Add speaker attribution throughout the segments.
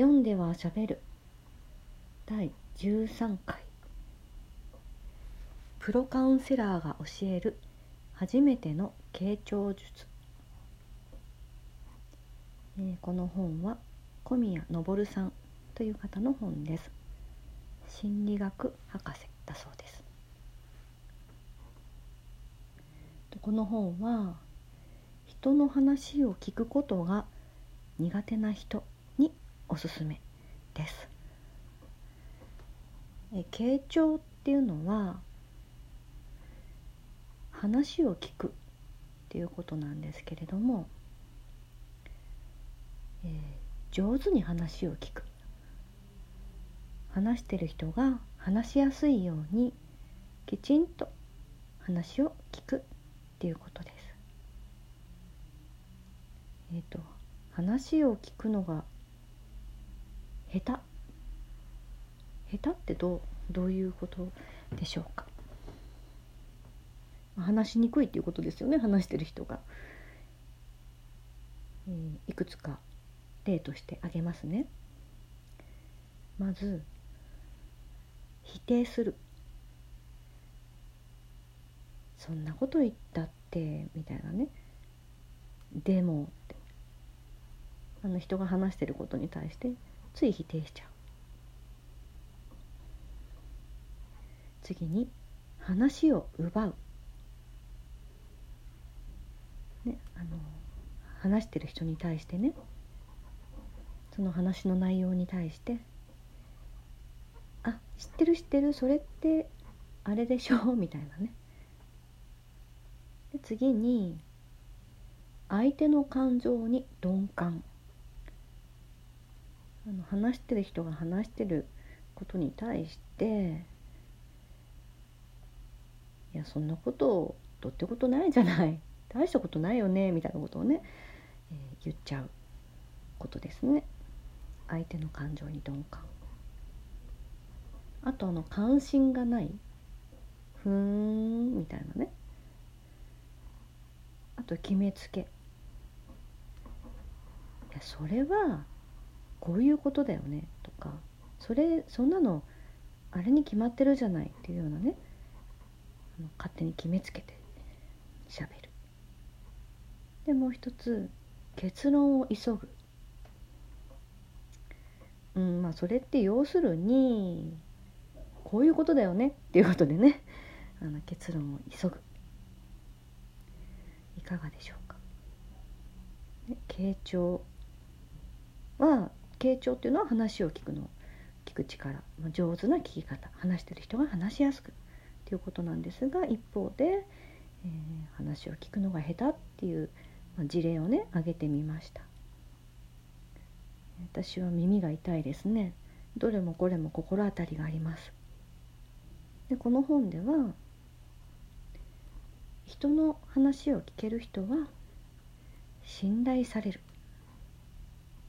Speaker 1: 読んではしゃべる。第13回。プロカウンセラーが教える。初めての傾聴術、えーこの本は小宮昇さんという方の本です。心理学博士だそうです。この本は人の話を聞くことが苦手な人おすすめですえ傾聴っていうのは話を聞くっていうことなんですけれども、えー上手に話を聞く話してる人が話しやすいようにきちんと話を聞くっていうことです。えっ、と話を聞くのが下手？下手ってどうどういうことでしょうか？話しにくいっていうことですよね話してる人が、えーいくつか例として挙げますね。まず否定する。そんなこと言ったってみたいなね。でもあの人が話してることに対してつい否定しちゃう。次に話を奪う。ねあの話してる人に対してね。その話の内容に対して「あ知ってる知ってるそれってあれでしょ」みたいなね。で次に相手の感情に鈍感。あの話してる人が話してることに対して「いやそんなことどうってことないじゃない。大したことないよね」みたいなことをね、えー言っちゃうことですね。相手の感情に鈍感。あとあの関心がない。ふーんみたいなね。あと決めつけ。いやそれはこういうことだよねとかそれそんなのあれに決まってるじゃないっていうようなね勝手に決めつけてしゃべる。でもう一つ結論を急ぐ。うんまあそれって要するにこういうことだよねっていうことでねあの結論を急ぐ。いかがでしょうか、傾聴は傾聴っていうのは話を聞くの聞く力、上手な聞き方話してる人が話しやすくっていうことなんですが一方で、えー話を聞くのが下手っていう、まあ、事例をね挙げてみました。私は耳が痛いですね。どれもこれも心当たりがあります。でこの本では人の話を聞ける人は信頼されるっ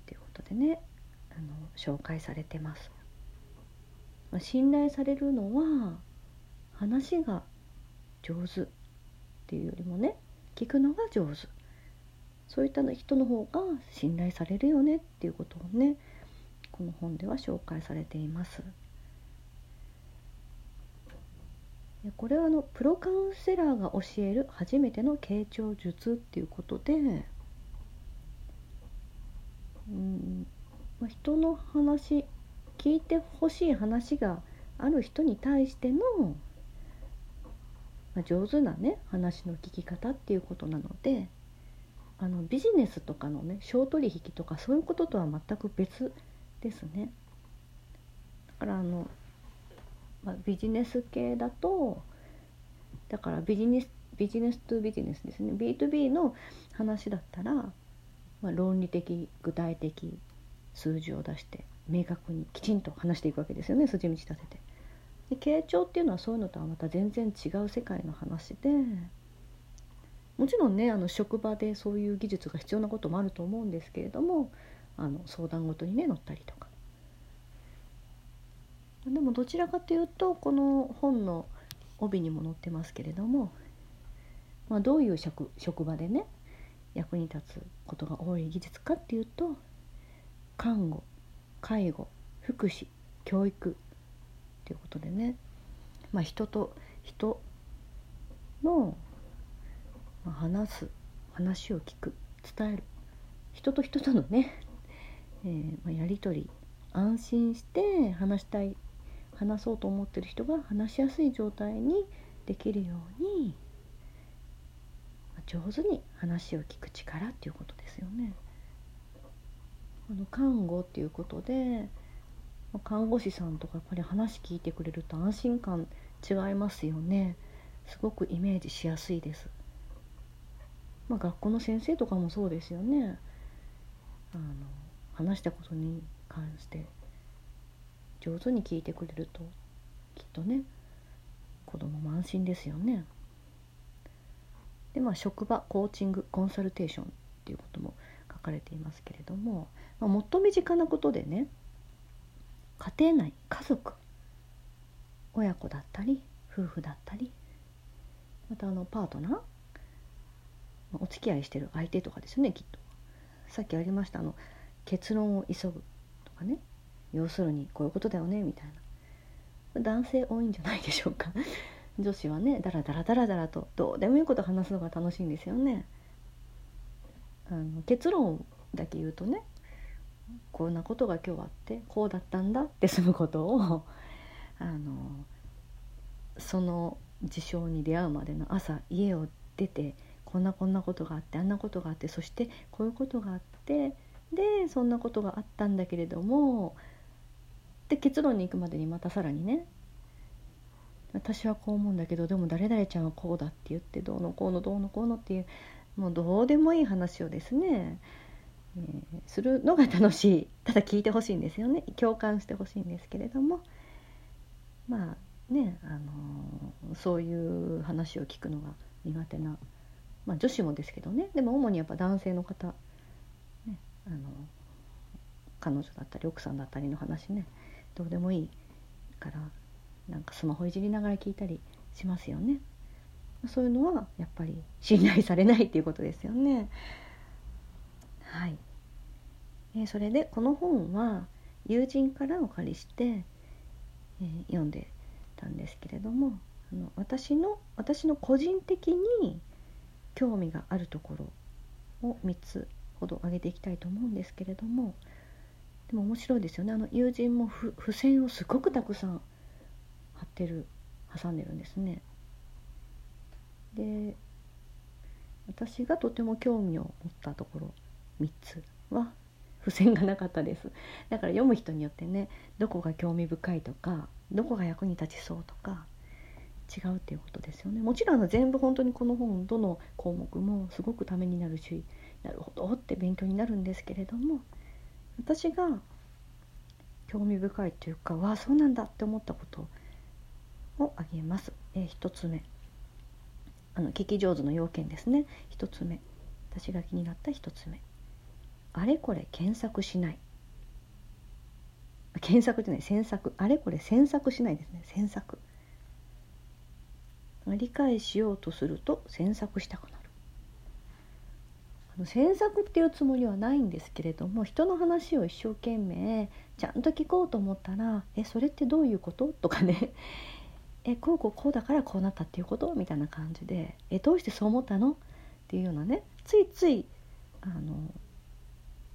Speaker 1: ていうことでねあの紹介されてます、信頼されるのは話が上手っていうよりもね聞くのが上手そういった人の方が信頼されるよねっていうことをねこの本では紹介されています。これはあのプロカウンセラーが教える初めての傾聴術っていうことで、うん人の話聞いてほしい話がある人に対しての、まあ、上手なね話の聞き方っていうことなのであのビジネスとかのね商取引とかそういうこととは全く別ですね。だからあのまあ、ビジネス系だとだからビジネスビジネスとビジネスですね B2B の話だったら、まあ、論理的具体的数字を出して明確にきちんと話していくわけですよね筋道立てて。で傾聴っていうのはそういうのとはまた全然違う世界の話でもちろんねあの職場でそういう技術が必要なこともあると思うんですけれどもあの相談ごとにね乗ったりとか。でもどちらかというとこの本の帯にも載ってますけれども、まあ、どういう職職場でね役に立つことが多い技術かっていうと看護介護福祉教育っていうことでね、まあ、人と人の、話す話を聞く伝える。人と人とのね、えーまあ、やり取り。安心して話したい話そうと思ってる人が話しやすい状態にできるように上手に話を聞く力っていうことですよね。あの看護っていうことで看護師さんとかやっぱり話聞いてくれると安心感違いますよね。すごくイメージしやすいです、まあ、学校の先生とかもそうですよね。あの話したことに関して上手に聞いてくれるときっとね子供も安心ですよね。でまあ職場コーチングコンサルテーションっていうこともかれていますけれども、まあ、最身近なことでね家庭内家族親子だったり夫婦だったりまたあのパートナーお付き合いしてる相手とかですよねきっと。さっきありましたあの結論を急ぐとかね要するにこういうことだよねみたいな。男性多いんじゃないでしょうか。女子はねダラダラダラダラとどうでもいいこと話すのが楽しいんですよね。あの結論だけ言うとねこんなことが今日あってこうだったんだって済むことを あのその事象に出会うまでの朝家を出てこんなこんなことがあってあんなことがあってそしてこういうことがあってでそんなことがあったんだけれどもで結論に行くまでにまたさらにね私はこう思うんだけどでも誰々ちゃんはこうだって言ってどうのこうのどうのこうのっていうもうどうでもいい話をですねえー、するのが楽しい。ただ聞いてほしいんですよね。共感してほしいんですけれども。まあね、あのー、そういう話を聞くのが苦手な、まあ、女子もですけどね。でも主にやっぱ男性の方、ねあのー、彼女だったり奥さんだったりの話ね。どうでもいいからなんかスマホいじりながら聞いたりしますよね。そういうのはやっぱり信頼されないっていうことですよね。はい、え、それでこの本は友人からお借りして、えー、読んでたんですけれどもあの私の私の個人的に興味があるところを3つほど挙げていきたいと思うんですけれどもでも面白いですよねあの友人も付箋をすごくたくさん貼ってる挟んでるんですね。で私がとても興味を持ったところ3つは付箋がなかったです。だから読む人によってねどこが興味深いとかどこが役に立ちそうとか違うっていうことですよね。もちろんあの全部本当にこの本どの項目もすごくためになるしなるほどって勉強になるんですけれども私が興味深いというかわあそうなんだって思ったことを挙げます。えー、1つ目。あの聞き上手の要件ですね。1つ目。私が気になった1つ目。あれこれ検索しない。検索じゃない詮索。あれこれ詮索しないですね。詮索。理解しようとすると詮索したくなる。あの詮索っていうつもりはないんですけれども人の話を一生懸命ちゃんと聞こうと思ったら「えそれってどういうこと?」とかね「えこうこうこうだからこうなったっていうこと?」みたいな感じで「えどうしてそう思ったの?」っていうようなね。ついついあの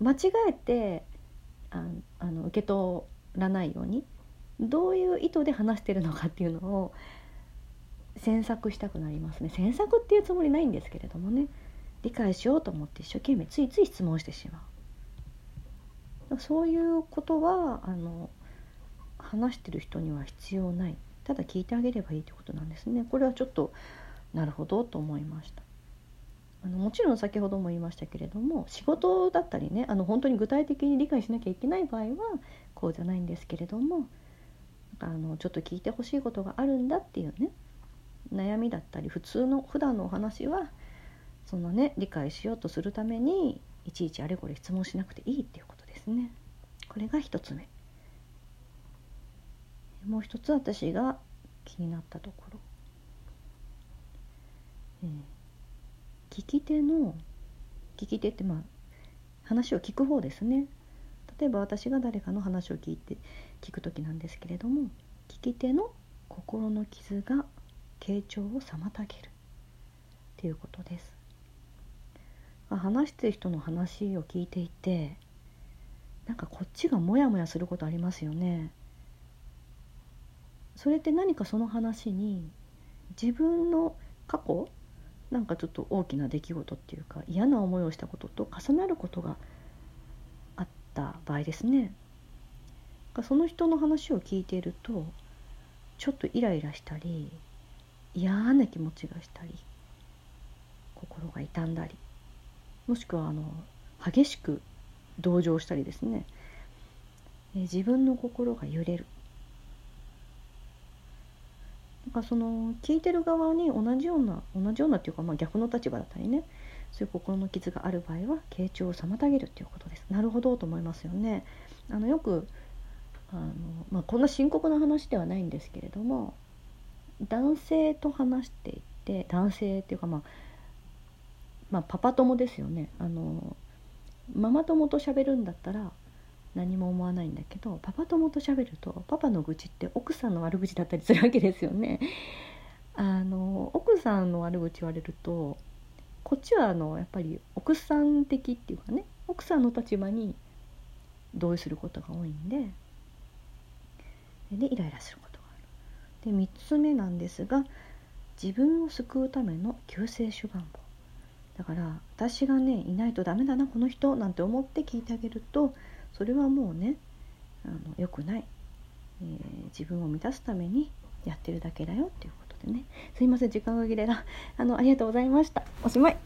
Speaker 1: 間違えてああの受け取らないようにどういう意図で話してるのかっていうのを詮索したくなりますね。詮索っていうつもりないんですけれどもね。理解しようと思って一生懸命ついつい質問してしまう。そういうことはあの話してる人には必要ない。ただ聞いてあげればいいってことなんですねこれはちょっとなるほどと思いましたあのもちろん先ほども言いましたけれども仕事だったりねあの本当に具体的に理解しなきゃいけない場合はこうじゃないんですけれどもあのちょっと聞いてほしいことがあるんだっていうね悩みだったり普通の普段のお話はそのね理解しようとするためにいちいちあれこれ質問しなくていいっていうことですね。これが一つ目。もう一つ私が気になったところ。えー聞き手の聞き手ってまあ話を聞く方ですね例えば私が誰かの話を聞いて聞く時なんですけれども聞き手の心の傷が傾聴を妨げるっていうことです。話してる人の話を聞いていてなんかこっちがモヤモヤすることありますよね。それって何かその話に自分の過去なんかちょっと大きな出来事っていうか嫌な思いをしたことと重なることがあった場合ですね。その人の話を聞いているとちょっとイライラしたり嫌な気持ちがしたり心が痛んだりもしくはあの激しく同情したりですね自分の心が揺れるかその聞いてる側に同じような同じようなっていうか、まあ、逆の立場だったりねそういう心の傷がある場合は傾聴を妨げるっていうことです。なるほどと思いますよね。あのよくあの、まあ、こんな深刻な話ではないんですけれども男性と話していて男性っていうかまあまあパパ友ですよね。あのママ友と喋るんだったら何も思わないんだけどパパ友と喋るとパパの愚痴って奥さんの悪口だったりするわけですよね。あの奥さんの悪口言われるとこっちはあのやっぱり奥さん的っていうかね奥さんの立場に同意することが多いんででイライラすることがある。で3つ目なんですが自分を救うための救世主願望だから私がねいないとダメだなこの人なんて思って聞いてあげるとそれはもうねあの良くない、えー、自分を満たすためにやってるだけだよっていうことでね。すいません時間が切れだあのありがとうございました。おしまい。